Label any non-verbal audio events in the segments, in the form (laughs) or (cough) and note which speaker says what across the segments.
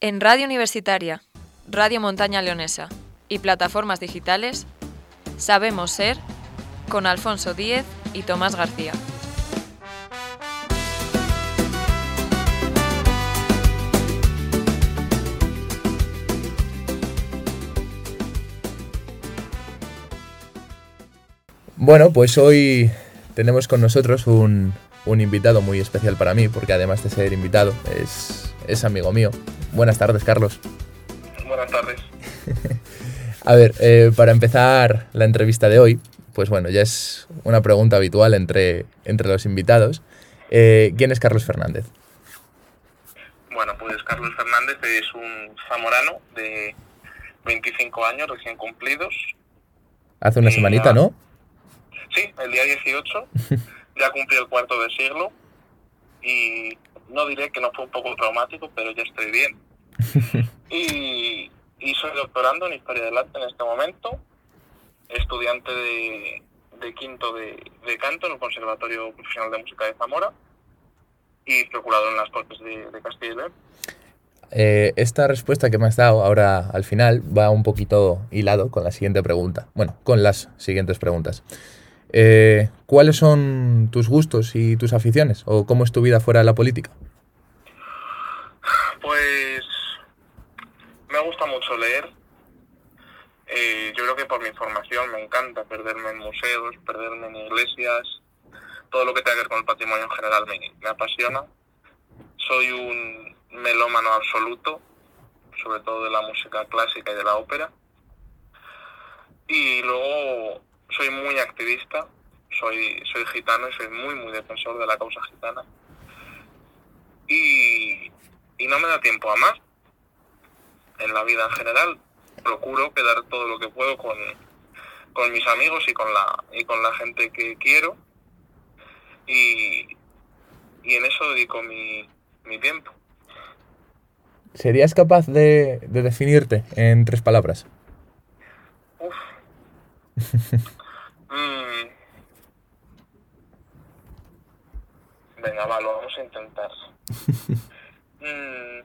Speaker 1: En Radio Universitaria, Radio Montaña Leonesa y plataformas digitales, sabemos ser con Alfonso Díez y Tomás García.
Speaker 2: Bueno, pues hoy tenemos con nosotros un, un invitado muy especial para mí, porque además de ser invitado, es, es amigo mío. Buenas tardes, Carlos.
Speaker 3: Buenas tardes. (laughs)
Speaker 2: A ver, eh, para empezar la entrevista de hoy, pues bueno, ya es una pregunta habitual entre, entre los invitados. Eh, ¿Quién es Carlos Fernández?
Speaker 3: Bueno, pues Carlos Fernández es un zamorano de 25 años recién cumplidos.
Speaker 2: Hace una semanita,
Speaker 3: ya-
Speaker 2: ¿no?
Speaker 3: Sí, el día 18 (laughs) ya cumplí el cuarto de siglo y no diré que no fue un poco traumático, pero ya estoy bien. (laughs) Y, y soy doctorando en Historia del Arte en este momento, estudiante de, de quinto de, de canto en el Conservatorio Profesional de Música de Zamora y procurador en las Cortes de, de Castilla y León.
Speaker 2: Eh, esta respuesta que me has dado ahora al final va un poquito hilado con la siguiente pregunta. Bueno, con las siguientes preguntas. Eh, ¿Cuáles son tus gustos y tus aficiones? ¿O cómo es tu vida fuera de la política?
Speaker 3: Pues me gusta mucho leer. Eh, yo creo que por mi formación me encanta perderme en museos, perderme en iglesias, todo lo que tenga que ver con el patrimonio en general me, me apasiona. Soy un melómano absoluto, sobre todo de la música clásica y de la ópera. Y luego soy muy activista, soy, soy gitano y soy muy, muy defensor de la causa gitana. Y, y no me da tiempo a más en la vida en general. Procuro quedar todo lo que puedo con, con mis amigos y con la y con la gente que quiero y, y en eso dedico mi, mi tiempo.
Speaker 2: ¿Serías capaz de, de definirte en tres palabras? (laughs)
Speaker 3: Mm. Venga, va, lo vamos a intentar. (laughs) Mm.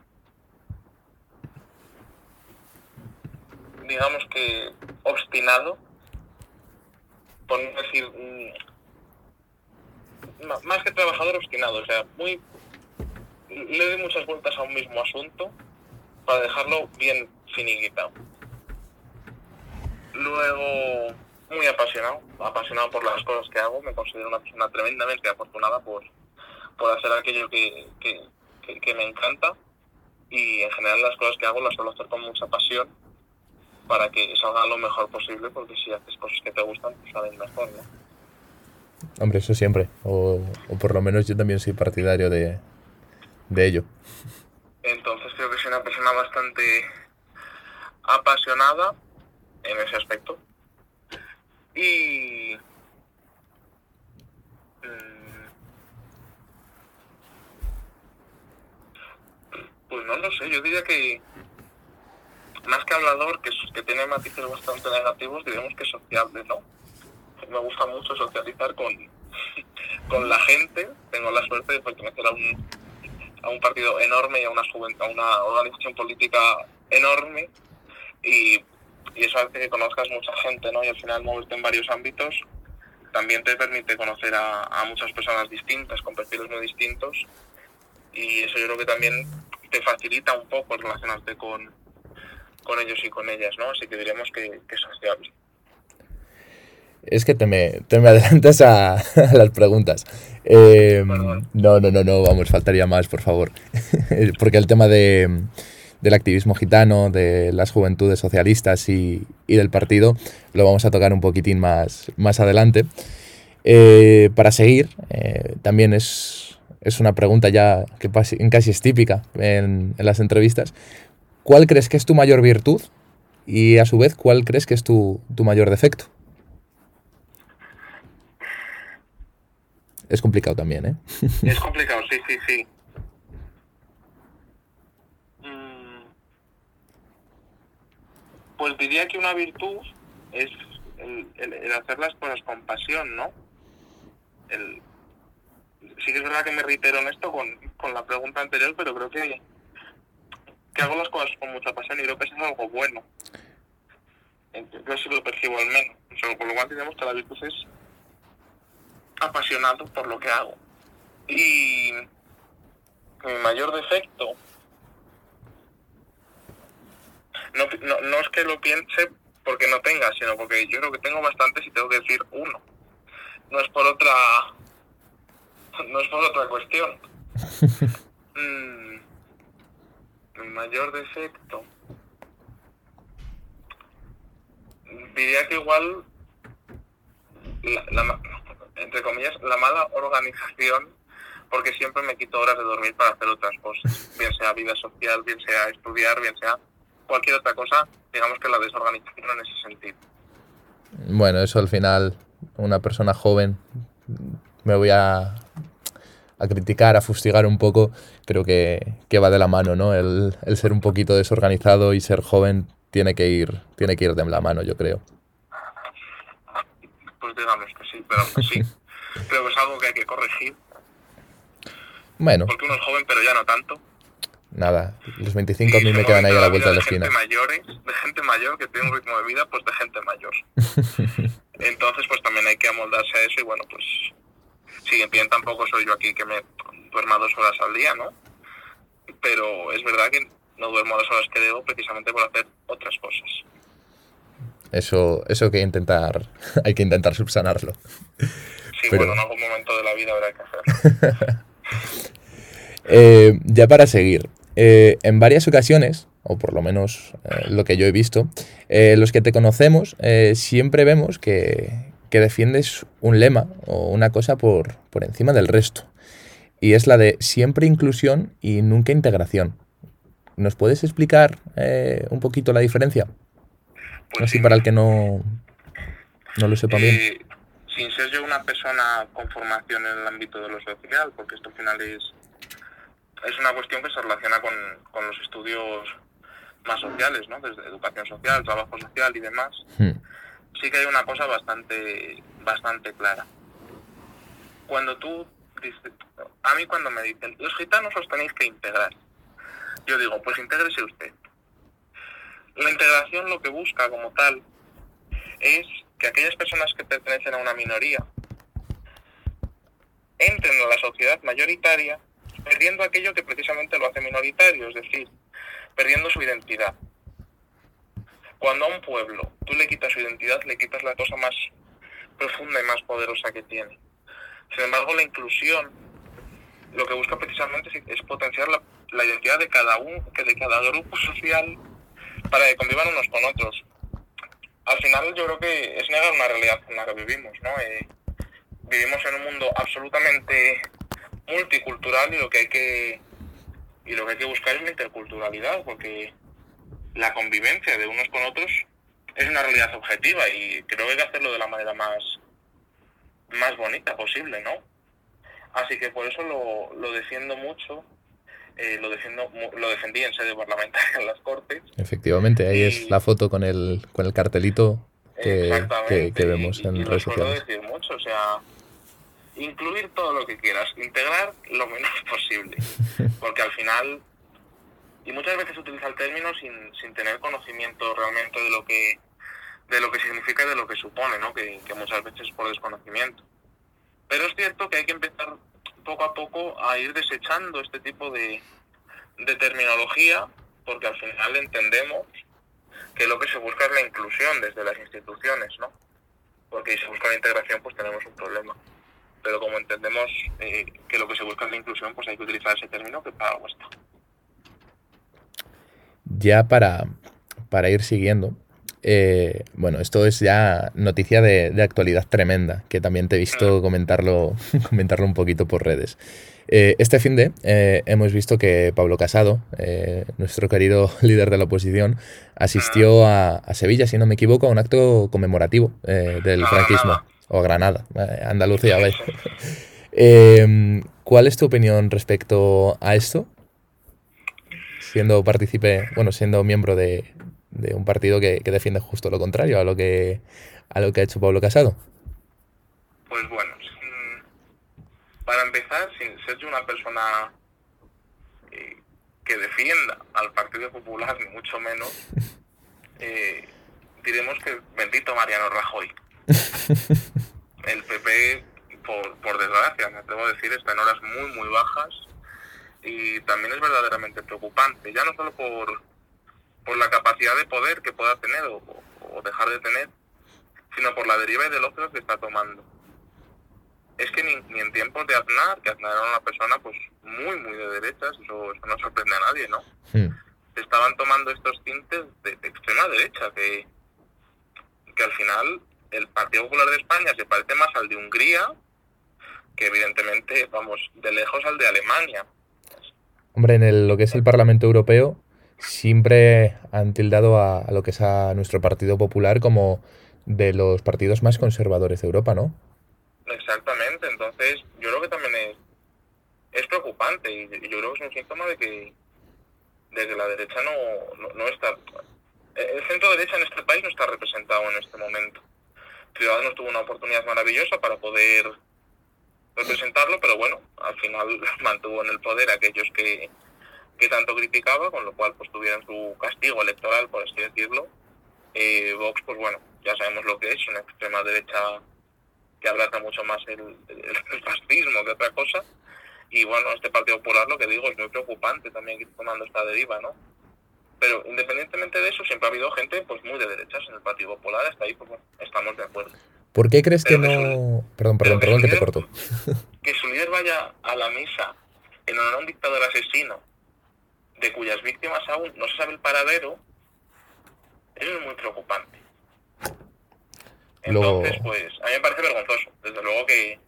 Speaker 3: Digamos que obstinado, por no decir mm, más que trabajador obstinado, o sea, muy le doy muchas vueltas a un mismo asunto para dejarlo bien finiquitado. Luego, muy apasionado, apasionado por las cosas que hago. Me considero una persona tremendamente afortunada por, por hacer aquello que, que, que- que me encanta. Y en general las cosas que hago las suelo hacer con mucha pasión para que salgan lo mejor posible, porque si haces cosas que te gustan, pues salen mejor, ¿no?
Speaker 2: Hombre, eso siempre. O, o por lo menos yo también soy partidario de, de ello.
Speaker 3: Entonces creo que soy una persona bastante apasionada en ese aspecto. Y... mm, Pues no lo sé, yo diría que más que hablador, que, que tiene matices bastante negativos, diríamos que sociable, ¿no? Me gusta mucho socializar con, (laughs) con la gente, tengo la suerte de pertenecer a un, a un partido enorme y a una, a una organización política enorme y, y eso hace que conozcas mucha gente, ¿no? Y al final moverte en varios ámbitos también te permite conocer a, a muchas personas distintas, con perfiles muy distintos y eso yo creo que también te facilita un poco relacionarte con, con ellos y con ellas, ¿no? Así que diremos que, que es sociable.
Speaker 2: Es que te me, te me (laughs) adelantas a, a las preguntas. Eh, no, no, no, no, vamos, faltaría más, por favor. (laughs) Porque el tema de, del activismo gitano, de las juventudes socialistas y, y del partido, lo vamos a tocar un poquitín más, más adelante. Eh, para seguir, eh, también es, es una pregunta ya que casi es típica en, en las entrevistas. ¿Cuál crees que es tu mayor virtud? Y a su vez, ¿cuál crees que es tu, tu mayor defecto? Es complicado también, ¿eh?
Speaker 3: Es complicado, sí, sí, sí. Mm, Pues diría que una virtud es el, hacer las cosas con pasión, ¿no? El, sí que es verdad que me reitero en esto con, con la pregunta anterior, pero creo que, que hago las cosas con mucha pasión y creo que eso es algo bueno. Yo sí lo percibo al menos. por lo cual tenemos que la virtud es apasionado por lo que hago. Y mi mayor defecto no, no, no es que lo piense porque no tenga, sino porque yo creo que tengo bastantes y tengo que decir uno. No es por otra no es por otra cuestión. (laughs) mm, mi mayor defecto diría que igual la, entre comillas la mala organización porque siempre me quito horas de dormir para hacer otras cosas, bien sea vida social, bien sea estudiar, bien sea cualquier otra cosa, digamos que la desorganización en ese sentido.
Speaker 2: Bueno, eso al final, una persona joven, me voy a, a criticar, a fustigar un poco, creo que, que va de la mano, ¿no? El, el, ser un poquito desorganizado y ser joven tiene que ir, tiene que ir de la mano, yo creo.
Speaker 3: Pues digamos que sí, pero sí. (laughs) creo que es algo que hay que corregir.
Speaker 2: Bueno.
Speaker 3: Porque uno es joven, pero ya no tanto
Speaker 2: nada, los 25 a mí me quedan ahí a la vuelta de la esquina.
Speaker 3: Mayores, de gente mayor que tiene un ritmo de vida, pues de gente mayor. (laughs) Entonces, pues también hay que amoldarse a eso y bueno, pues si bien tampoco soy yo aquí que me duerma dos horas al día, ¿no? Pero es verdad que no duermo las horas que debo precisamente por hacer otras cosas.
Speaker 2: Eso, eso que intentar, (laughs) hay que intentar subsanarlo.
Speaker 3: Sí, bueno, en algún momento de la vida habrá que hacerlo. (laughs)
Speaker 2: eh, ya para seguir, eh, en varias ocasiones, o por lo menos eh, lo que yo he visto, eh, los que te conocemos siempre vemos que, que, defiendes un lema o una cosa por, por, encima del resto. Y es la de siempre inclusión y nunca integración. ¿Nos puedes explicar un poquito la diferencia?
Speaker 3: Pues
Speaker 2: Así para el que no, no lo sepa bien.
Speaker 3: Sin ser yo una persona con formación en el ámbito de lo social, porque esto al final es es una cuestión que se relaciona con, con los estudios más sociales, ¿no? Desde educación social, trabajo social y demás.
Speaker 2: Hmm.
Speaker 3: Sí que hay una cosa bastante, bastante clara. Cuando tú dices, a mí cuando me dicen, los gitanos os tenéis que integrar, yo digo, pues intégrese usted. La integración lo que busca como tal es que aquellas personas que pertenecen a una minoría entren a la sociedad mayoritaria perdiendo aquello que precisamente lo hace minoritario, es decir, perdiendo su identidad. Cuando a un pueblo tú le quitas su identidad, le quitas la cosa más profunda y más poderosa que tiene. Sin embargo, la inclusión lo que busca precisamente es, potenciar la, identidad de cada uno, de cada grupo social para que convivan unos con otros. Al final yo creo que es negar una realidad en la que vivimos, ¿no? Eh, vivimos en un mundo absolutamente multicultural y lo que hay que y lo que hay que buscar es la interculturalidad porque la convivencia de unos con otros es una realidad objetiva y creo que hay que hacerlo de la manera más más bonita posible no así que por eso lo, lo defiendo mucho eh, lo defiendo lo defendí en sede parlamentaria en las cortes.
Speaker 2: Efectivamente ahí y, es la foto con el con el cartelito que, que, que vemos en
Speaker 3: y
Speaker 2: redes sociales.
Speaker 3: decir mucho o sea incluir todo lo que quieras, integrar lo menos (laughs) posible, (laughs) porque al final, y muchas veces se utiliza el término sin, sin tener conocimiento realmente de lo que de lo que significa y de lo que supone, ¿no? que, que muchas veces es por desconocimiento. Pero es cierto que hay que empezar poco a poco a ir desechando este tipo de, de terminología, porque al final entendemos que lo que se busca es la inclusión desde las instituciones, ¿no? Porque si se busca la integración, pues tenemos un problema pero como entendemos eh, que lo que se busca es la inclusión, pues hay que utilizar ese término que para algo está.
Speaker 2: Ya para, para ir siguiendo, eh, bueno, esto es ya noticia de, de, actualidad tremenda, que también te he visto comentarlo, (laughs) comentarlo un poquito por redes. Eh, este fin de eh, hemos visto que Pablo Casado, eh, nuestro querido (laughs) líder de la oposición, asistió a, a, Sevilla, si no me equivoco, a un acto conmemorativo del franquismo o Granada, eh, Andalucía, ¿veis? (laughs) eh, ¿Cuál es tu opinión respecto a esto? Siendo partícipe, bueno, siendo miembro de, de un partido que, que, defiende justo lo contrario a lo que a lo que ha hecho Pablo Casado.
Speaker 3: Pues bueno, para empezar, sin ser yo una persona eh, que defienda al Partido Popular, ni mucho menos, (laughs) eh, diremos que bendito Mariano Rajoy. El PP, por, por desgracia, me atrevo a decir, está en horas muy, muy bajas y también es verdaderamente preocupante, ya no solo por, por la capacidad de poder que pueda tener o, o dejar de tener, sino por la deriva ideológica que está tomando. Es que ni, ni en tiempos de Aznar, que Aznar era una persona pues muy, muy de derechas, eso, eso no sorprende a nadie, ¿no?
Speaker 2: Hmm.
Speaker 3: Estaban tomando estos tintes de, de extrema derecha, que, que al final el Partido Popular de España se parece más al de Hungría que evidentemente, vamos, de lejos al de Alemania.
Speaker 2: Hombre, en el- lo que es el Parlamento Europeo siempre han tildado a, a lo que es a nuestro Partido Popular como de los partidos más conservadores de Europa, ¿no?
Speaker 3: Exactamente, entonces yo creo que también es, es preocupante y, y yo creo que es un síntoma de que, de que la derecha no, no, no está... El centro derecha en este país no está representado en este momento. Ciudadanos tuvo una oportunidad maravillosa para poder representarlo, pero bueno, al final (laughs) mantuvo en el poder a aquellos que, tanto criticaba, con lo cual pues tuvieron su castigo electoral, por así decirlo. Eh, Vox, pues bueno, ya sabemos lo que es, una extrema derecha que abraza mucho más el, (laughs) fascismo que otra cosa. Y bueno, este Partido Popular, lo que digo, es muy preocupante también que tomando esta deriva, ¿no? Pero independientemente de eso, siempre ha habido gente pues muy de derechas en el Partido Popular, hasta ahí pues bueno, estamos de acuerdo.
Speaker 2: ¿Por qué crees que
Speaker 3: Pero que
Speaker 2: no...? Perdón, perdón,
Speaker 3: pero que
Speaker 2: perdón que te corto. (laughs)
Speaker 3: Que su líder vaya a la misa en honor a un dictador asesino, de cuyas víctimas aún no se sabe el paradero, eso es muy preocupante. Entonces, pues, a mí me parece vergonzoso. Desde luego que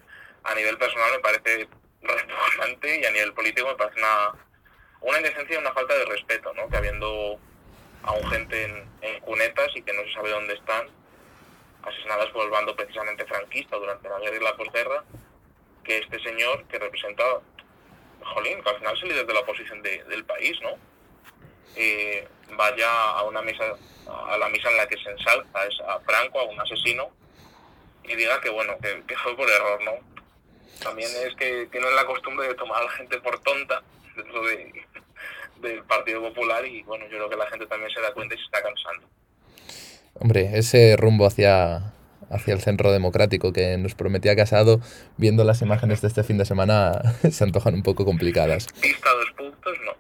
Speaker 3: a nivel personal me parece (laughs) repugnante y a nivel político me parece una, una indecencia y una falta de respeto, ¿no? Que habiendo aún gente en, en cunetas y que no se sabe dónde están, asesinadas por el bando precisamente franquista durante la guerra y la posguerra, que este señor que representa, jolín, que al final es el líder de la oposición de- del país, ¿no? Eh, vaya a una misa, a la misa en la que se ensalza es a Franco, a un asesino, y diga que bueno, que, que fue por error, ¿no? También es que tienen la costumbre de tomar a la gente por tonta dentro de, del Partido Popular y bueno, yo creo que la gente también se da cuenta y se está cansando.
Speaker 2: Hombre, ese rumbo hacia, hacia el centro democrático que nos prometía Casado, viendo las imágenes de este fin de semana, (laughs) se antojan un poco complicadas.
Speaker 3: Pista dos puntos, no.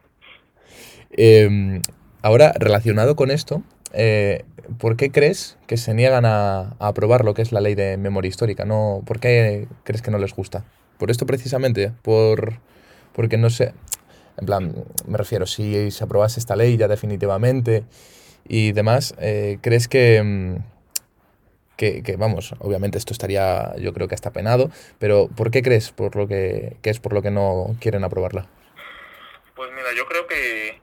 Speaker 2: Eh, ahora, relacionado con esto, eh, ¿por qué crees que se niegan a, a aprobar lo que es la ley de memoria histórica? No, ¿Por qué crees que no les gusta? ¿Por esto precisamente? ¿Por, porque no sé? En plan, me refiero, si se aprobase esta ley ya definitivamente y demás, eh, ¿crees que, mm, que, que, vamos, obviamente esto estaría yo creo que hasta penado, pero ¿por qué crees por lo que, que es por lo que no quieren aprobarla?
Speaker 3: Pues mira, yo creo que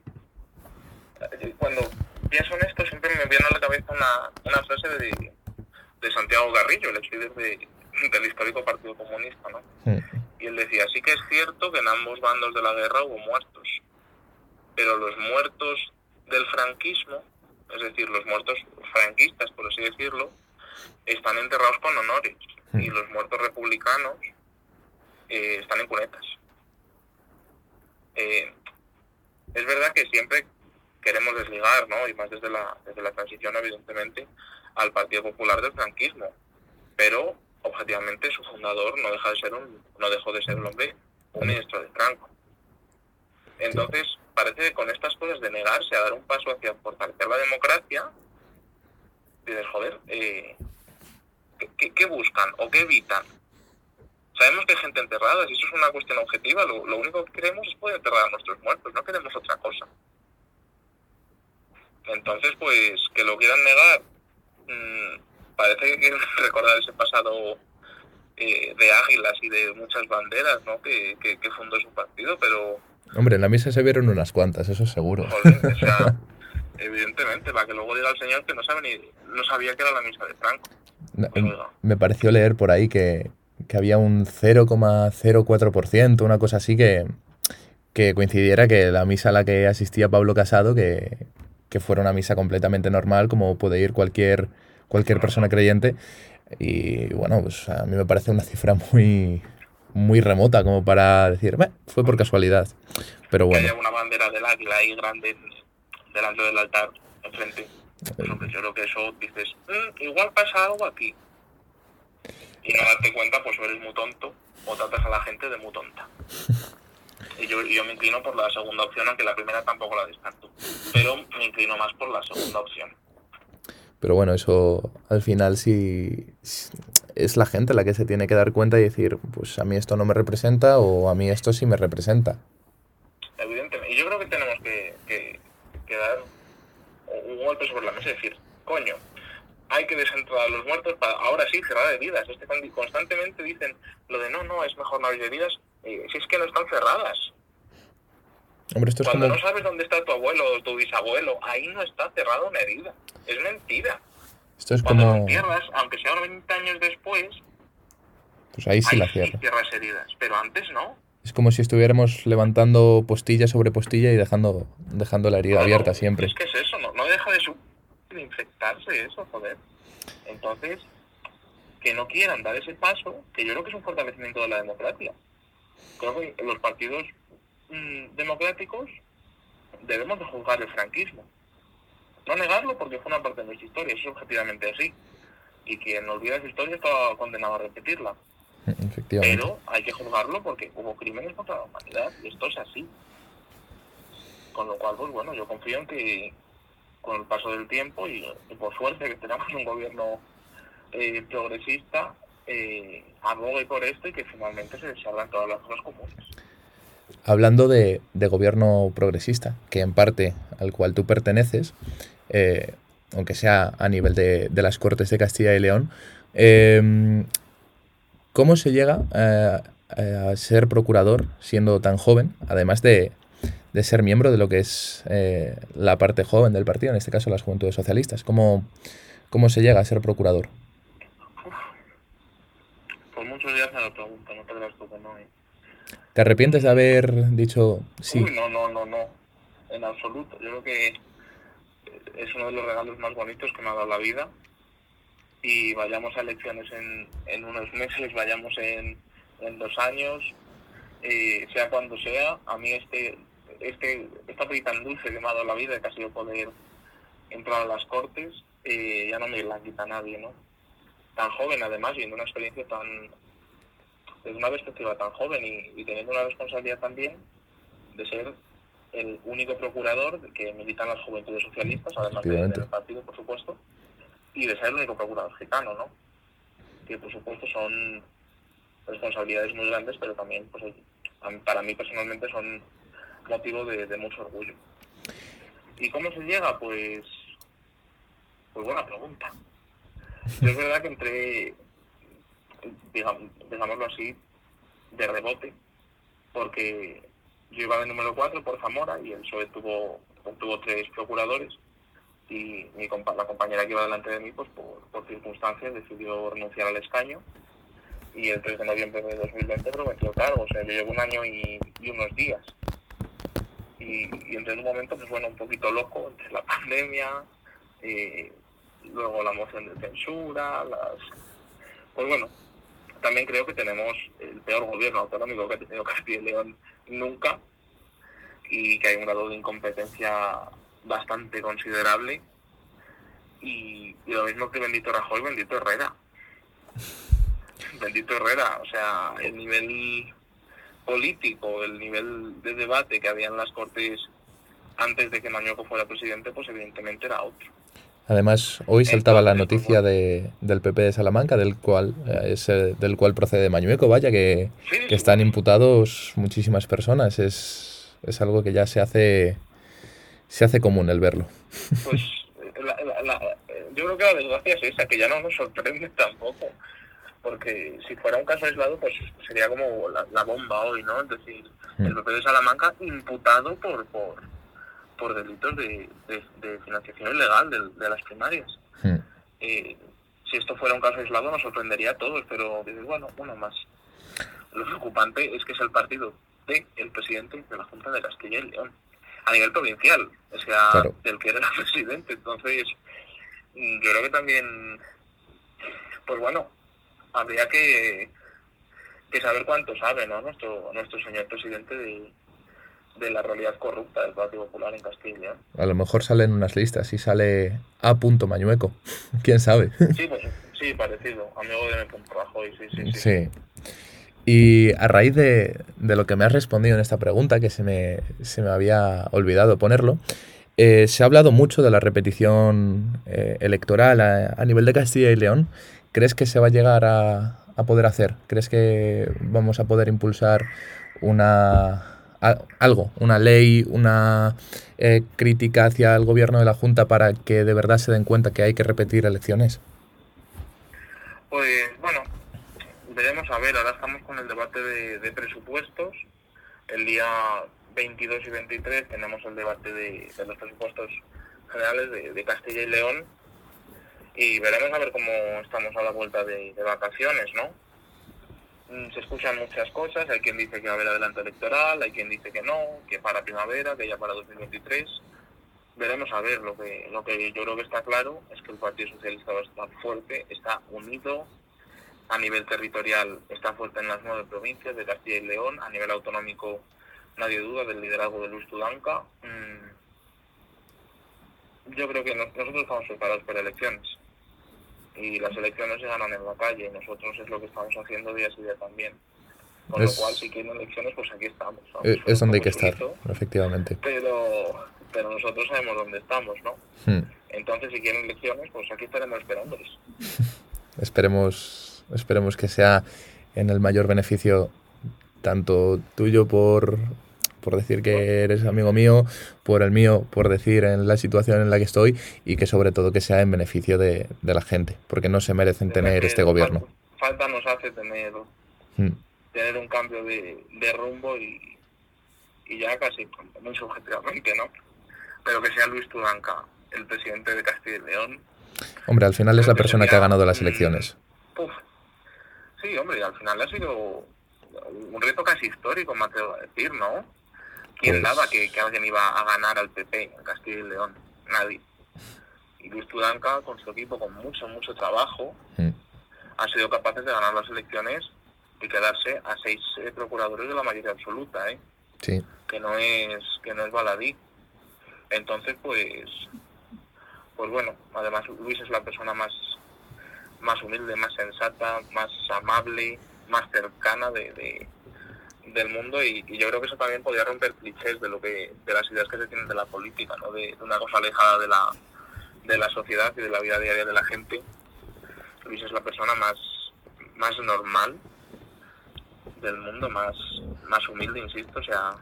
Speaker 3: eh, cuando pienso en esto siempre me viene a la cabeza una, una frase de, de Santiago Garrillo, el ex líder de- del histórico Partido Comunista, ¿no?
Speaker 2: Mm,
Speaker 3: Y él decía, sí que es cierto que en ambos bandos de la guerra hubo muertos, pero los muertos del franquismo, es decir, los muertos franquistas, por así decirlo, están enterrados con honores y los muertos republicanos eh, están en cunetas. Eh, es verdad que siempre queremos desligar, ¿no? Y más desde la, desde la transición, evidentemente, al Partido Popular del franquismo. Pero, objetivamente, su fundador no deja de ser un, no dejó de ser el hombre, un ministro de Franco. Entonces, parece que con estas cosas de negarse a dar un paso hacia fortalecer la democracia, dices, joder, eh, ¿qué, qué, buscan o qué evitan? Sabemos que hay gente enterrada, si eso es una cuestión objetiva, lo, lo único que queremos es poder enterrar a nuestros muertos, no queremos otra cosa. Entonces, pues, que lo quieran negar, mmm, parece que (laughs) recordar ese pasado eh, de águilas y de muchas banderas, ¿no? Que, que, que, fundó su partido, pero...
Speaker 2: Hombre, en la misa se vieron unas cuantas, eso seguro.
Speaker 3: Joder, o sea, (laughs) evidentemente, para que luego diga el señor que no sabe ni, no sabía que era la misa de Franco.
Speaker 2: Me pareció leer por ahí que, que había un 0,04%, una cosa así que, que coincidiera que la misa a la que asistía Pablo Casado, que, que fuera una misa completamente normal, como puede ir cualquier, cualquier persona creyente. Y bueno, pues a mí me parece una cifra muy, muy remota como para decir, fue por casualidad. Pero bueno,
Speaker 3: haya una bandera del águila ahí grande delante del altar, enfrente. Hombre, yo creo que eso dices, "Mm, igual pasa algo aquí. Y no darte cuenta, pues o eres muy tonto o tratas a la gente de muy tonta. (laughs) Y yo, y yo me inclino por la segunda opción, aunque la primera tampoco la descarto. Pero me inclino más por la segunda opción.
Speaker 2: Pero bueno, eso al final sí es la gente la que se tiene que dar cuenta y decir, pues a mí esto no me representa o a mí esto sí me representa.
Speaker 3: Evidentemente. Y yo creo que tenemos que, que, que dar un golpe sobre la mesa y decir, coño, hay que desenterrar a los muertos para ahora sí cerrar heridas. Es que con- constantemente dicen lo de no, no, es mejor no abrir heridas. Eh, si es que no están cerradas.
Speaker 2: Hombre, esto es
Speaker 3: Cuando
Speaker 2: como...
Speaker 3: no sabes dónde está tu abuelo o tu bisabuelo, ahí no está cerrada una herida. Es mentira.
Speaker 2: Esto es
Speaker 3: Cuando
Speaker 2: como...
Speaker 3: lo cierras, aunque sea 90 años después,
Speaker 2: Pues ahí sí
Speaker 3: ahí
Speaker 2: la
Speaker 3: sí cierras heridas. Pero antes no.
Speaker 2: Es como si estuviéramos levantando postilla sobre postilla y dejando, dejando la herida
Speaker 3: Claro,
Speaker 2: abierta siempre.
Speaker 3: Es que es eso, no, no deja de, su- de infectarse eso, joder. Entonces, que no quieran dar ese paso, que yo creo que es un fortalecimiento de la democracia. Creo que los partidos mm, democráticos debemos de juzgar el franquismo. No negarlo porque fue una parte de nuestra historia, eso es objetivamente así. Y quien olvida esa historia está condenado a repetirla. (laughs)
Speaker 2: Efectivamente.
Speaker 3: Pero hay que juzgarlo porque hubo crímenes contra la humanidad y esto es así. Con lo cual, pues bueno, yo confío en que con el paso del tiempo y, y por suerte que tenemos un gobierno eh, progresista, eh, abogue por esto y que finalmente se, abran todas las cosas comunes.
Speaker 2: Hablando de, de gobierno progresista, que en parte al cual tú perteneces, eh, aunque sea a nivel de, de las Cortes de Castilla y León, eh, ¿cómo se llega eh, a ser procurador siendo tan joven, además de, de ser miembro de lo que es eh, la parte joven del partido, en este caso las Juventudes Socialistas? ¿Cómo, cómo se llega a ser procurador?
Speaker 3: Por muchos días lo pregunto, no te creas tú que no. ¿eh?
Speaker 2: ¿Te arrepientes de haber dicho sí?
Speaker 3: Uy, no, no, no, no, en absoluto. Yo creo que es uno de los regalos más bonitos que me ha dado la vida. Y vayamos a elecciones en, en unos meses, vayamos en, en dos años, eh, sea cuando sea, a mí este, este, esta vida tan dulce que me ha dado la vida, que ha sido poder entrar a las cortes, eh, ya no me la quita nadie, ¿no? Tan joven además, y en una experiencia tan, desde una perspectiva tan joven y, y teniendo una responsabilidad también de ser el único procurador que militan las juventudes socialistas, además de- del partido, por supuesto, y de ser el único procurador gitano, ¿no? Que por supuesto son responsabilidades muy grandes, pero también, pues, mí- para mí personalmente son motivo de, de mucho orgullo. ¿Y cómo se llega? Pues, pues buena pregunta. Yo es verdad que entré, digamos, digámoslo así, de rebote, porque yo iba de número 4 por Zamora y el PSOE tuvo, tuvo tres procuradores y mi compa- la compañera que iba delante de mí, pues por, por circunstancias, decidió renunciar al escaño y el 3 de noviembre de 2020 prometió cargo. O sea, yo llevo un año y, unos días. Y, y en un momento, pues bueno, un poquito loco entre la (laughs) pandemia, eh, luego la moción de censura, las... Pues bueno, también creo que tenemos el peor gobierno autonómico que ha tenido (laughs) Castilla y León nunca y que hay un grado de incompetencia bastante considerable y, y lo mismo que bendito Rajoy, bendito Herrera. (laughs) Bendito Herrera, o sea, el nivel político, el nivel de debate que había en las Cortes antes de que Mañueco fuera presidente, pues evidentemente era otro.
Speaker 2: Además, hoy saltaba la noticia de, del PP de Salamanca, del cual, eh, es, eh, del cual procede Mañueco, vaya, que, están imputados muchísimas personas. Es, es algo que ya se hace, se hace común el verlo.
Speaker 3: Pues (laughs) la- la- la- yo creo que la desgracia es esa, que ya no nos sorprende tampoco. Porque si fuera un caso aislado, pues sería como la, bomba hoy, ¿no? Es decir,
Speaker 2: Mm.
Speaker 3: el PP de Salamanca imputado por por, por delitos de, de- de financiación ilegal de, de las primarias. Eh, si esto fuera un caso aislado nos sorprendería a todos, pero bueno, uno más. Lo preocupante es que es el partido del presidente de la Junta de Castilla y León, a nivel provincial, o sea,
Speaker 2: Claro.
Speaker 3: del que era el (laughs) presidente. Entonces, yo creo que también, pues bueno, habría que, que saber cuánto sabe, ¿no? Nuestro, nuestro señor presidente de, de la realidad corrupta del Partido Popular en Castilla.
Speaker 2: A lo mejor salen unas listas y sale A. Mañueco. (laughs) ¿Quién sabe?
Speaker 3: Sí, pues sí, parecido. Amigo de M. Rajoy, sí, sí, sí.
Speaker 2: Sí. Y a raíz de, de lo que me has respondido en esta pregunta, que se me, se me había olvidado ponerlo, eh, se ha hablado mucho de la repetición eh, electoral a, a nivel de Castilla y León. ¿Crees que se va a llegar a, a poder hacer? ¿Crees que vamos a poder impulsar una algo, una ley, una eh, crítica hacia el gobierno de la Junta para que de verdad se den cuenta que hay que repetir elecciones?
Speaker 3: Pues bueno, veremos a ver. Ahora estamos con el debate de, presupuestos. El día 22 y 23 tenemos el debate de, los presupuestos generales de, Castilla y León. Y veremos a ver cómo estamos a la vuelta de vacaciones, ¿no? Mm, Se escuchan muchas cosas. Hay quien dice que va a haber adelanto electoral, hay quien dice que no, que para primavera, que ya para 2023 veremos a ver lo que lo que yo creo que está claro es que el Partido Socialista va a estar fuerte está unido a nivel territorial está fuerte en las nueve provincias de Castilla y León a nivel autonómico nadie duda del liderazgo de Luis Tudanca. Mm, yo creo que nos- nosotros estamos preparados para elecciones y las elecciones se ganan en la calle y nosotros es lo que estamos haciendo día a día también con
Speaker 2: Es-
Speaker 3: lo cual si quieren elecciones pues aquí estamos.
Speaker 2: Eh, Es
Speaker 3: un
Speaker 2: donde hay que estar, efectivamente.
Speaker 3: pero pero nosotros sabemos dónde estamos, ¿no?
Speaker 2: Hmm.
Speaker 3: Entonces, si quieren elecciones, pues aquí estaremos esperándoles. (laughs)
Speaker 2: Esperemos, esperemos que sea en el mayor beneficio tanto tuyo por, por decir que eres amigo mío, por el mío, por decir en la situación en la que estoy y que sobre todo que sea en beneficio de, de la gente, porque no se merecen tener este gobierno.
Speaker 3: Falta, falta nos hace tener,
Speaker 2: Hmm.
Speaker 3: tener un cambio de, de rumbo y, y ya casi muy subjetivamente, ¿no? Pero que sea Luis Tudanca, el presidente de Castilla y León.
Speaker 2: Hombre, al final es la persona que ha ganado las
Speaker 3: mm,
Speaker 2: elecciones.
Speaker 3: Sí, hombre, al final ha sido un reto casi histórico, me atrevo a decir, ¿no? ¿Quién
Speaker 2: Pues-
Speaker 3: daba que, que alguien iba a ganar al PP en Castilla y León? Nadie. Y Luis Tudanca, con su equipo, con mucho, mucho trabajo,
Speaker 2: Hmm.
Speaker 3: han sido capaces de ganar las elecciones y quedarse a seis eh, procuradores de la mayoría absoluta, ¿eh?
Speaker 2: Sí,
Speaker 3: que no es que no es baladí. Entonces, pues, pues bueno, además Luis es la persona más más humilde, más sensata, más amable, más cercana de, de- del mundo y, yo creo que eso también podría romper clichés de lo que de las ideas que se tienen de la política, ¿no? de, una cosa alejada de la de la sociedad y de la vida diaria de la gente. Luis es la persona más más normal del mundo, más más humilde, insisto, o sea,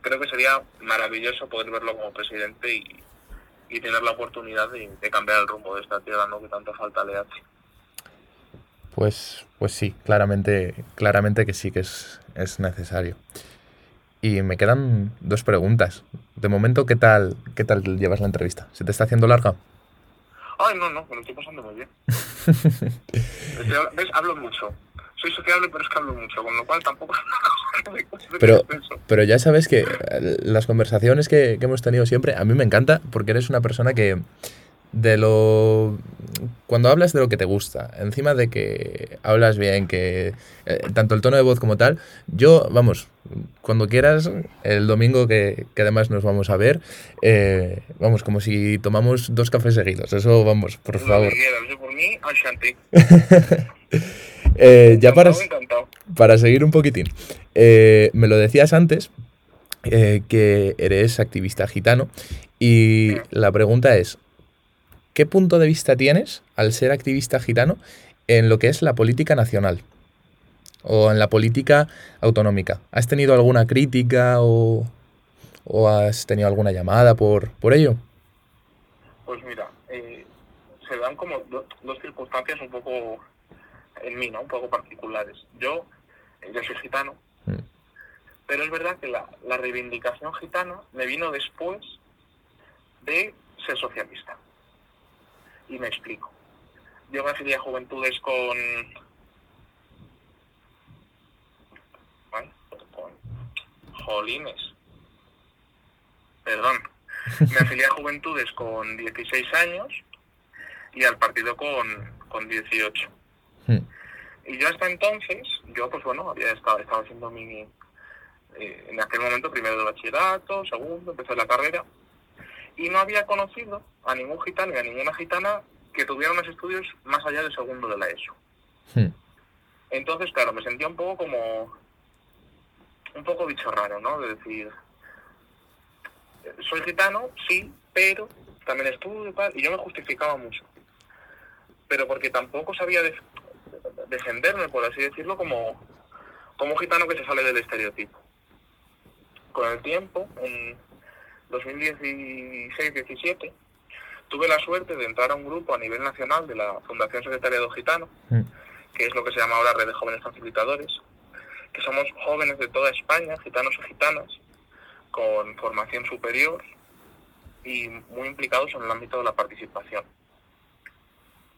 Speaker 3: creo que sería maravilloso poder verlo como presidente y, y tener la oportunidad de, de cambiar el rumbo de esta tierra, ¿no? Que tanta falta le hace.
Speaker 2: Pues, pues sí, claramente, claramente que sí que es, es necesario. Y me quedan dos preguntas. De momento, ¿qué tal, ¿qué tal llevas la entrevista? ¿Se te está haciendo larga?
Speaker 3: Ay, no, no, me lo estoy pasando muy bien. ¿Ves? Hablo mucho. Soy sociable, pero es que hablo mucho, con lo cual tampoco es una cosa que me cueste
Speaker 2: Pero, pero ya sabes que eh, las conversaciones que, que hemos tenido siempre, a mí me encanta porque eres una persona que de lo... Cuando hablas de lo que te gusta, encima de que hablas bien, que eh, tanto el tono de voz como tal, yo, vamos, cuando quieras, el domingo que, que además nos vamos a ver, eh, vamos, como si tomamos dos cafés seguidos, eso vamos, por favor.
Speaker 3: que quieras, yo por mí. (laughs)
Speaker 2: Eh, ya para, para seguir un poquitín, eh, me lo decías antes eh, que eres activista gitano y la pregunta es, ¿qué punto de vista tienes al ser activista gitano en lo que es la política nacional o en la política autonómica? ¿Has tenido alguna crítica o, o has tenido alguna llamada por, por ello?
Speaker 3: Pues mira, eh, se dan como do- dos circunstancias un poco en mí, ¿no? Un poco particulares. Yo, eh, yo soy gitano,
Speaker 2: Mm.
Speaker 3: pero es verdad que la, la reivindicación gitana me vino después de ser socialista. Y me explico. Yo me afilié a Juventudes con... ¿Vale? Con Jolines. Perdón. Me afilié a Juventudes con 16 años y al partido con, con 18.
Speaker 2: Mm.
Speaker 3: Y yo hasta entonces, yo pues bueno, había estado, estaba haciendo mi, eh, en aquel momento primero de bachillerato, segundo, empecé la carrera, y no había conocido a ningún gitano y a ninguna gitana que tuviera unos estudios más allá del segundo de la ESO.
Speaker 2: Hmm.
Speaker 3: Entonces, claro, me sentía un poco como, un poco bicho raro, ¿no? De decir, soy gitano, sí, pero también estudio y tal, y yo me justificaba mucho. Pero porque tampoco sabía def- defenderme, por así decirlo, como, como un gitano que se sale del estereotipo. Con el tiempo, en 2016-17, tuve la suerte de entrar a un grupo a nivel nacional de la Fundación Secretariado Gitano,
Speaker 2: Hmm.
Speaker 3: que es lo que se llama ahora Red de Jóvenes Facilitadores, que somos jóvenes de toda España, gitanos y gitanas, con formación superior y muy implicados en el ámbito de la participación.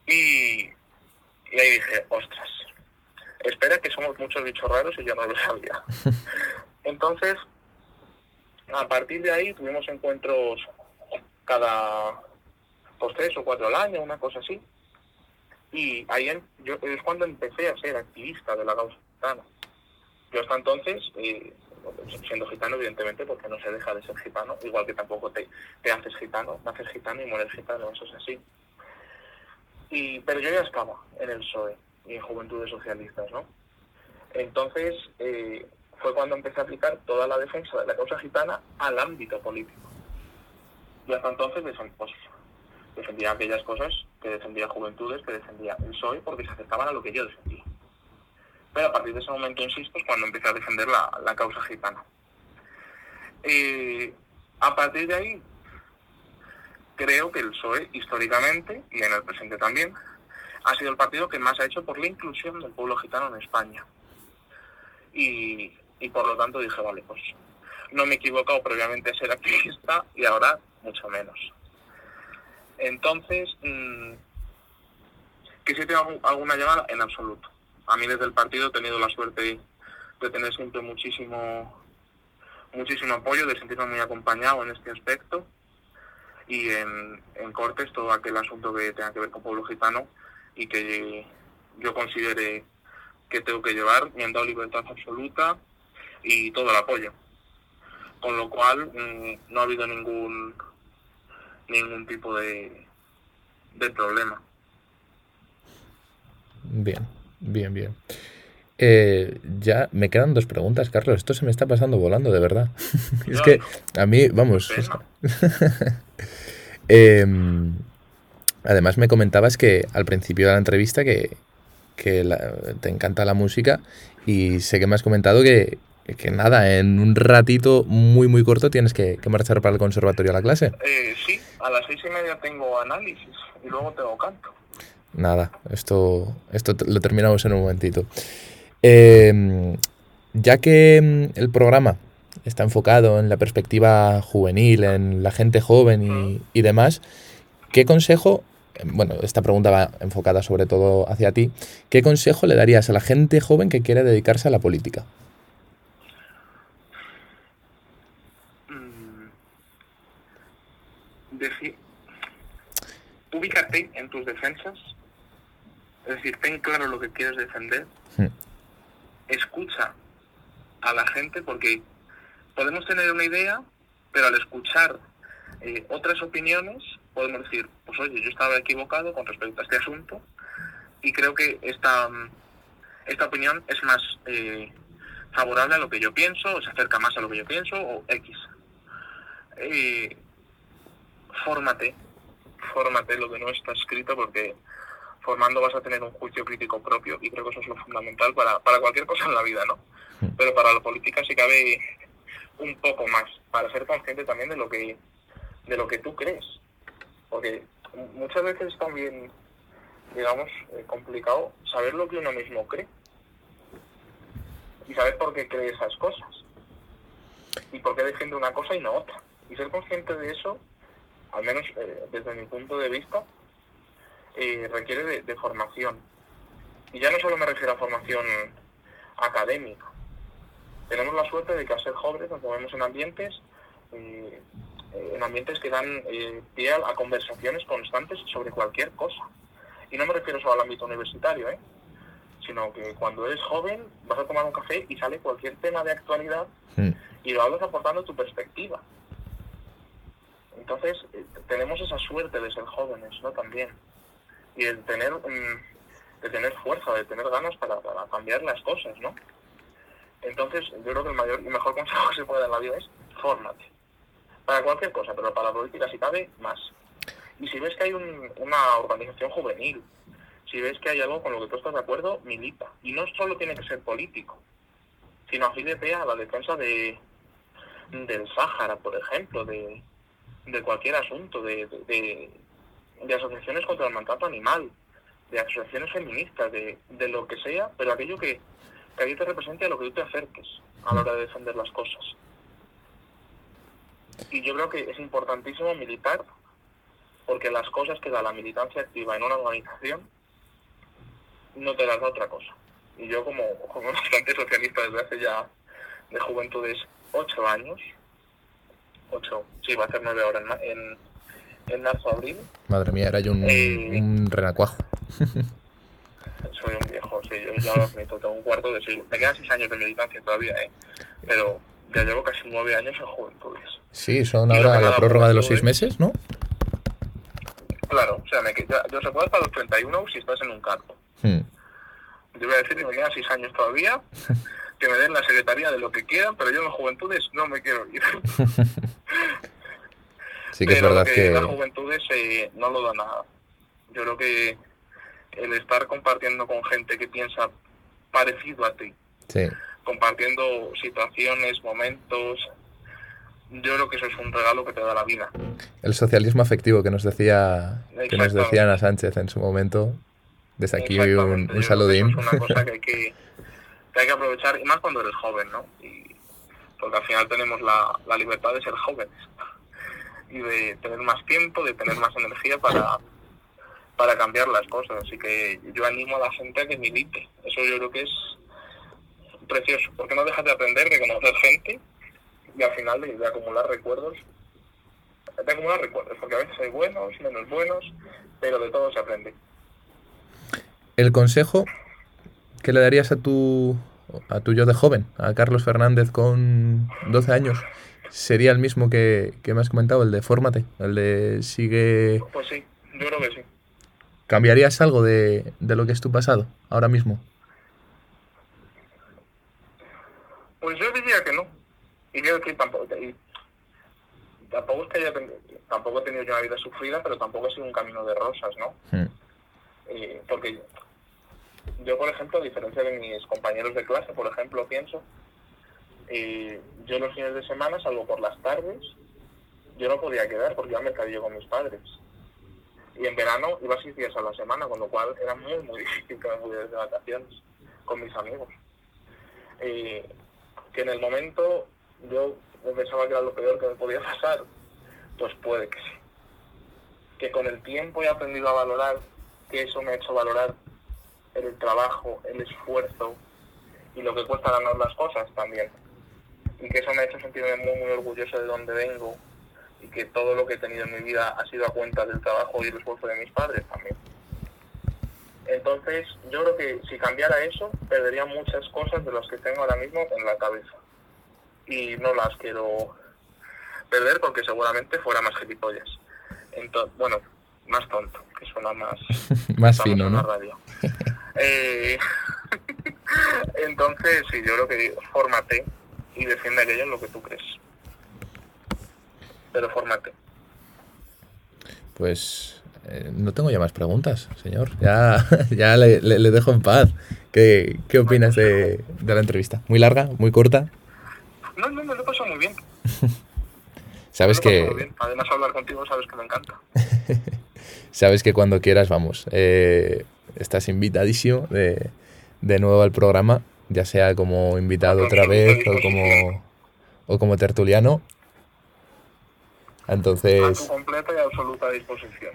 Speaker 3: Y, y ahí dije, ostras, espera que somos muchos bichos raros y yo no lo sabía. (laughs) Entonces, a partir de ahí tuvimos encuentros cada pues, tres o cuatro al año, una cosa así. Y ahí es cuando empecé a ser activista de la causa gitana. Yo hasta entonces, eh, siendo gitano, evidentemente, porque no se deja de ser gitano, igual que tampoco te, te haces gitano, naces gitano y mueres gitano, eso es así. Y, pero yo ya estaba en el PSOE y en Juventudes Socialistas, ¿no? Entonces eh, fue cuando empecé a aplicar toda la defensa de la causa gitana al ámbito político. Y hasta entonces pues, defendía aquellas cosas que defendía Juventudes, que defendía el PSOE, porque se acercaban a lo que yo defendía. Pero a partir de ese momento, insisto, es cuando empecé a defender la, la causa gitana. A partir de ahí, creo que el PSOE, históricamente, y en el presente también, ha sido el partido que más ha hecho por la inclusión del pueblo gitano en España. Y, y por lo tanto dije, vale, pues no me he equivocado previamente a ser activista y ahora mucho menos. Entonces, mm, que tengo alguna llamada, en absoluto. A mí desde el partido he tenido la suerte de tener siempre muchísimo muchísimo apoyo, de sentirme muy acompañado en este aspecto y en, en Cortes todo aquel asunto que tenga que ver con pueblo gitano y que yo considere que tengo que llevar, me han dado libertad absoluta y todo el apoyo. Con lo cual mm, no ha habido ningún ningún tipo de, de problema.
Speaker 2: Bien, bien, bien. Eh, ya me quedan dos preguntas, Carlos. Esto se me está pasando volando, de verdad. (laughs) es que a mí, vamos. (laughs) Em, además, me comentabas que al principio de la entrevista que, que la- te encanta la música y sé que me has comentado que, que nada, en un ratito muy, muy corto tienes que, que marchar para el conservatorio a la clase.
Speaker 3: Eh, sí, a las seis y media tengo análisis y luego tengo canto.
Speaker 2: Nada, esto, esto lo terminamos en un momentito. Em, ya que mm, el programa está enfocado en la perspectiva juvenil, en la gente joven y, y demás, ¿qué consejo, bueno, esta pregunta va enfocada sobre todo hacia ti, ¿qué consejo le darías a la gente joven que quiere dedicarse a la política?
Speaker 3: Mm, deci- ubícate en tus defensas, es decir, ten claro lo que quieres defender,
Speaker 2: Hmm.
Speaker 3: escucha a la gente porque podemos tener una idea, pero al escuchar eh, otras opiniones podemos decir, pues oye, yo estaba equivocado con respecto a este asunto y creo que esta, mm, esta opinión es más eh, favorable a lo que yo pienso, o se acerca más a lo que yo pienso, o X. Eh, fórmate, fórmate lo que no está escrito porque formando vas a tener un juicio crítico propio y creo que eso es lo fundamental para, para cualquier cosa en la vida, ¿no? Pero para la política sí cabe un poco más, para ser consciente también de lo que de lo que tú crees. Porque muchas veces es también, digamos, eh, complicado saber lo que uno mismo cree y saber por qué cree esas cosas y por qué defiende una cosa y no otra. Y ser consciente de eso, al menos eh, desde mi punto de vista, eh, requiere de, de formación. Y ya no solo me refiero a formación académica. Tenemos la suerte de que al ser jóvenes nos movemos en ambientes eh, en ambientes que dan pie a, a conversaciones constantes sobre cualquier cosa. Y no me refiero solo al ámbito universitario, ¿eh? sino que cuando eres joven vas a tomar un café y sale cualquier tema de actualidad
Speaker 2: Mm.
Speaker 3: y lo hablas aportando tu perspectiva. Entonces, eh, tenemos esa suerte de ser jóvenes, ¿no? También. Y de tener, mm, de tener fuerza, de tener ganas para, para cambiar las cosas, ¿no? Entonces, yo creo que el mayor y mejor (laughs) consejo que se puede dar en la vida es fórmate. Para cualquier cosa, pero para la política, si cabe, más. Y si ves que hay un- una organización juvenil, si ves que hay algo con lo que tú estás de acuerdo, milita. Y no solo tiene que ser político, sino afílete a la defensa de del Sáhara, por ejemplo, de, de cualquier asunto, de, de, de- asociaciones contra el maltrato animal, de asociaciones feministas, de, de lo que sea, pero aquello que, que a ti te represente a lo que tú te acerques a la hora de defender las cosas. Y yo creo que es importantísimo militar, porque las cosas que da la militancia activa en una organización no te las da otra cosa. Y yo como, como (laughs) bastante socialista desde hace ya de juventudes ocho años, ocho, sí, va a ser nueve ahora en, en, en marzo, abril,
Speaker 2: Madre mía, era yo un,
Speaker 3: Eh.
Speaker 2: un renacuajo. (laughs)
Speaker 3: soy un viejo, sí, yo ya admito, tengo un cuarto de siglo. Me quedan seis años de militancia todavía, ¿eh? Pero ya llevo casi nueve años en juventudes.
Speaker 2: Sí, son
Speaker 3: Y
Speaker 2: ahora la prórroga de los
Speaker 3: pues,
Speaker 2: seis meses, ¿no?
Speaker 3: Claro, o sea, me, yo se puede hasta los 31 si estás en un cargo.
Speaker 2: Hmm.
Speaker 3: Yo voy a decir que me quedan seis años todavía, (laughs) que me den la secretaría de lo que quieran, pero yo en las juventudes no me quiero ir. (laughs)
Speaker 2: Sí que es verdad
Speaker 3: que,
Speaker 2: que...
Speaker 3: las juventudes eh, no lo da nada. Yo creo que el estar compartiendo con gente que piensa parecido a ti,
Speaker 2: Sí,
Speaker 3: compartiendo situaciones, momentos, yo creo que eso es un regalo que te da la vida.
Speaker 2: el socialismo afectivo que nos decía que nos decía Ana Sánchez en su momento. Desde aquí un, un saludín.
Speaker 3: Es una cosa que hay que, hay que aprovechar, y más cuando eres joven, ¿no? Y, porque al final tenemos la, la libertad de ser jóvenes (laughs) y de tener más tiempo, de tener más energía para, para cambiar las cosas. Así que yo animo a la gente a que milite. Eso yo creo que es precioso, porque no dejas de aprender, de conocer gente y al final de, de acumular recuerdos. De acumular recuerdos, porque a veces hay buenos, menos buenos, pero de todo se aprende.
Speaker 2: El consejo que le darías a tu, a tu yo de joven, a Carlos Fernández con 12 años, sería el mismo que, que me has comentado, el de fórmate, el de sigue...
Speaker 3: Pues sí, yo creo que sí.
Speaker 2: ¿Cambiarías algo de, de lo que es tu pasado ahora mismo?
Speaker 3: Pues yo diría que no. Y creo que tampoco, y tampoco es que haya tampoco he tenido yo una vida sufrida, pero tampoco ha sido un camino de rosas, ¿no?
Speaker 2: Hmm.
Speaker 3: Eh, porque yo, por ejemplo, a diferencia de mis compañeros de clase, por ejemplo, pienso, eh, yo los fines de semana, salvo por las tardes, yo no podía quedar porque iba al mercadillo con mis padres. Y en verano iba seis días a la semana, con lo cual era muy, muy (laughs) difícil que me pudiera de vacaciones con mis amigos. Eh, que en el momento yo pensaba que era lo peor que me podía pasar, pues puede que sí. Que con el tiempo he aprendido a valorar, que eso me ha hecho valorar el trabajo, el esfuerzo y lo que cuesta ganar las cosas también. Y que eso me ha hecho sentirme muy, muy orgulloso de donde vengo y que todo lo que he tenido en mi vida ha sido a cuenta del trabajo y el esfuerzo de mis padres también. Entonces, yo creo que si cambiara eso, perdería muchas cosas de las que tengo ahora mismo en la cabeza. Y no las quiero perder porque seguramente fuera más gilipollas. Entonces, bueno, más tonto, que suena más, (laughs)
Speaker 2: Más fino,
Speaker 3: en la
Speaker 2: ¿no?
Speaker 3: radio. (laughs) Eh, (laughs) entonces, sí, yo creo que fórmate y defiende aquello en lo que tú crees. Pero fórmate.
Speaker 2: Pues eh, no tengo ya más preguntas, señor. Ya, (laughs) ya le, le- le dejo en paz. ¿Qué, qué opinas de, de la entrevista? ¿Muy larga? ¿Muy corta?
Speaker 3: No, no, me lo he pasado muy bien. (laughs)
Speaker 2: Sabes
Speaker 3: me lo he pasado
Speaker 2: que,
Speaker 3: muy bien. Además, hablar contigo sabes que me encanta.
Speaker 2: sabes que cuando quieras, vamos. eh, estás invitadísimo de, de nuevo al programa, ya sea como invitado otra vez o como, o como tertuliano.
Speaker 3: A
Speaker 2: Entonces,
Speaker 3: tu completa y absoluta disposición.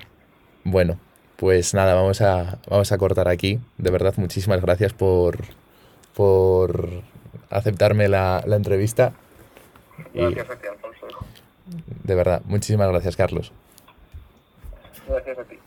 Speaker 2: bueno, pues nada, vamos a, vamos a cortar aquí. De verdad, muchísimas gracias por, por aceptarme la, la entrevista. Y
Speaker 3: Gracias a ti, Alfonso.
Speaker 2: de verdad, muchísimas gracias, Carlos.
Speaker 3: Gracias a ti.